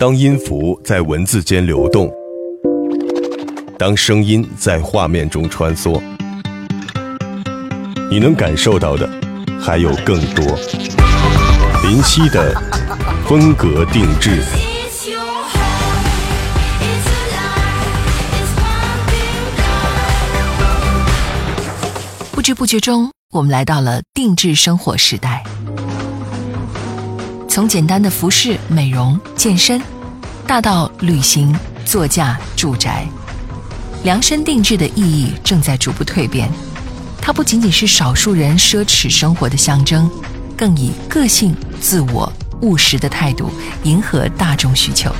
当音符在文字间流动，当声音在画面中穿梭，你能感受到的还有更多。林夕的风格定制。不知不觉中，我们来到了定制生活时代。从简单的服饰、美容、健身，大到旅行、座驾、住宅，量身定制的意义正在逐步蜕变。它不仅仅是少数人奢侈生活的象征，更以个性、自我、务实的态度迎合大众需求。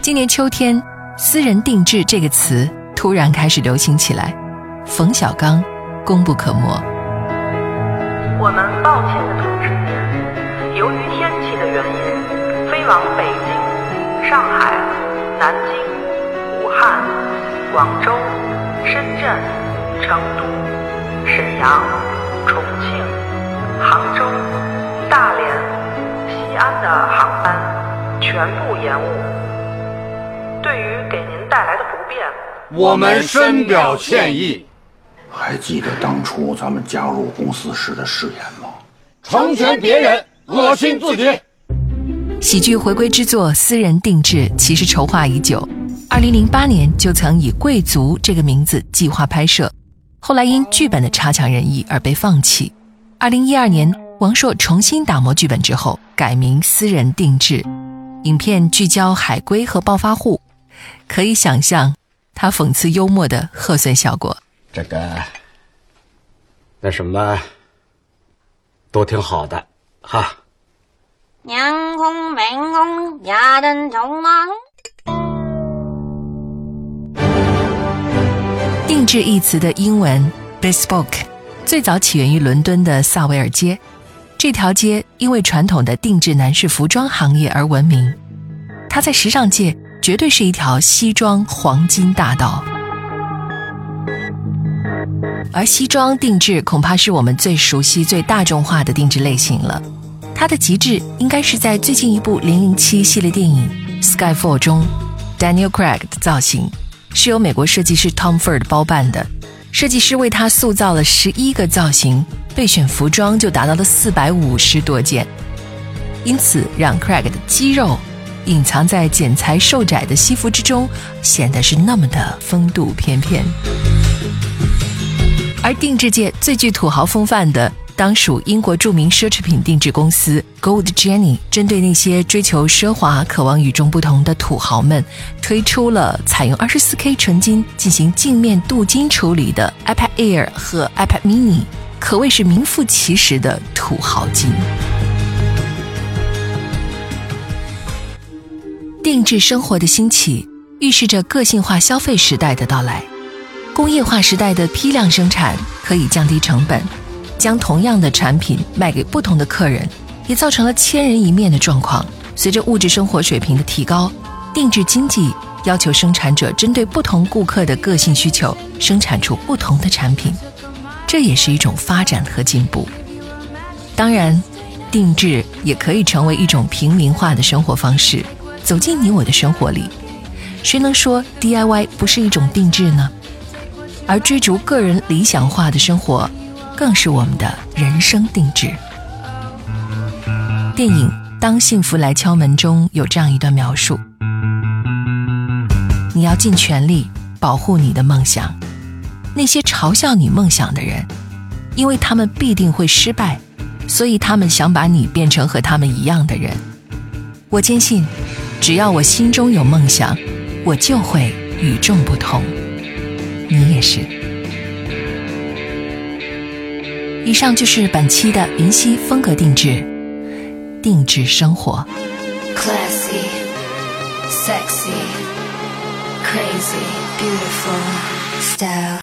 今年秋天，“私人定制”这个词突然开始流行起来。冯小刚，功不可没。我们抱歉的通知，由于天气的原因，飞往北京、上海、南京、武汉、广州、深圳、成都、沈阳、重庆、杭州、大连、西安的航班全部延误。对于给您带来的不便，我们深表歉意。还记得当初咱们加入公司时的誓言吗？成全别人，恶心自己。喜剧回归之作《私人定制》其实筹划已久，二零零八年就曾以《贵族》这个名字计划拍摄，后来因剧本的差强人意而被放弃。二零一二年，王朔重新打磨剧本之后，改名《私人定制》。影片聚焦海归和暴发户，可以想象他讽刺幽默的贺岁效果。这个，那什么，都挺好的，哈。娘空明空，亚灯中芒。定制一词的英文 bespoke 最早起源于伦敦的萨维尔街，这条街因为传统的定制男士服装行业而闻名，它在时尚界绝对是一条西装黄金大道。而西装定制恐怕是我们最熟悉、最大众化的定制类型了。它的极致应该是在最近一部《零零七》系列电影《Skyfall》中，Daniel Craig 的造型是由美国设计师 Tom Ford 包办的。设计师为他塑造了十一个造型，备选服装就达到了四百五十多件，因此让 Craig 的肌肉隐藏在剪裁瘦窄的西服之中，显得是那么的风度翩翩。而定制界最具土豪风范的，当属英国著名奢侈品定制公司 Gold Jenny。针对那些追求奢华、渴望与众不同的土豪们，推出了采用 24K 纯金进行镜面镀金处理的 iPad Air 和 iPad Mini，可谓是名副其实的土豪金。定制生活的兴起，预示着个性化消费时代的到来。工业化时代的批量生产可以降低成本，将同样的产品卖给不同的客人，也造成了千人一面的状况。随着物质生活水平的提高，定制经济要求生产者针对不同顾客的个性需求，生产出不同的产品，这也是一种发展和进步。当然，定制也可以成为一种平民化的生活方式，走进你我的生活里。谁能说 DIY 不是一种定制呢？而追逐个人理想化的生活，更是我们的人生定制。电影《当幸福来敲门》中有这样一段描述：你要尽全力保护你的梦想，那些嘲笑你梦想的人，因为他们必定会失败，所以他们想把你变成和他们一样的人。我坚信，只要我心中有梦想，我就会与众不同。你也是。以上就是本期的云溪风格定制，定制生活。Classy, sexy, crazy, beautiful style.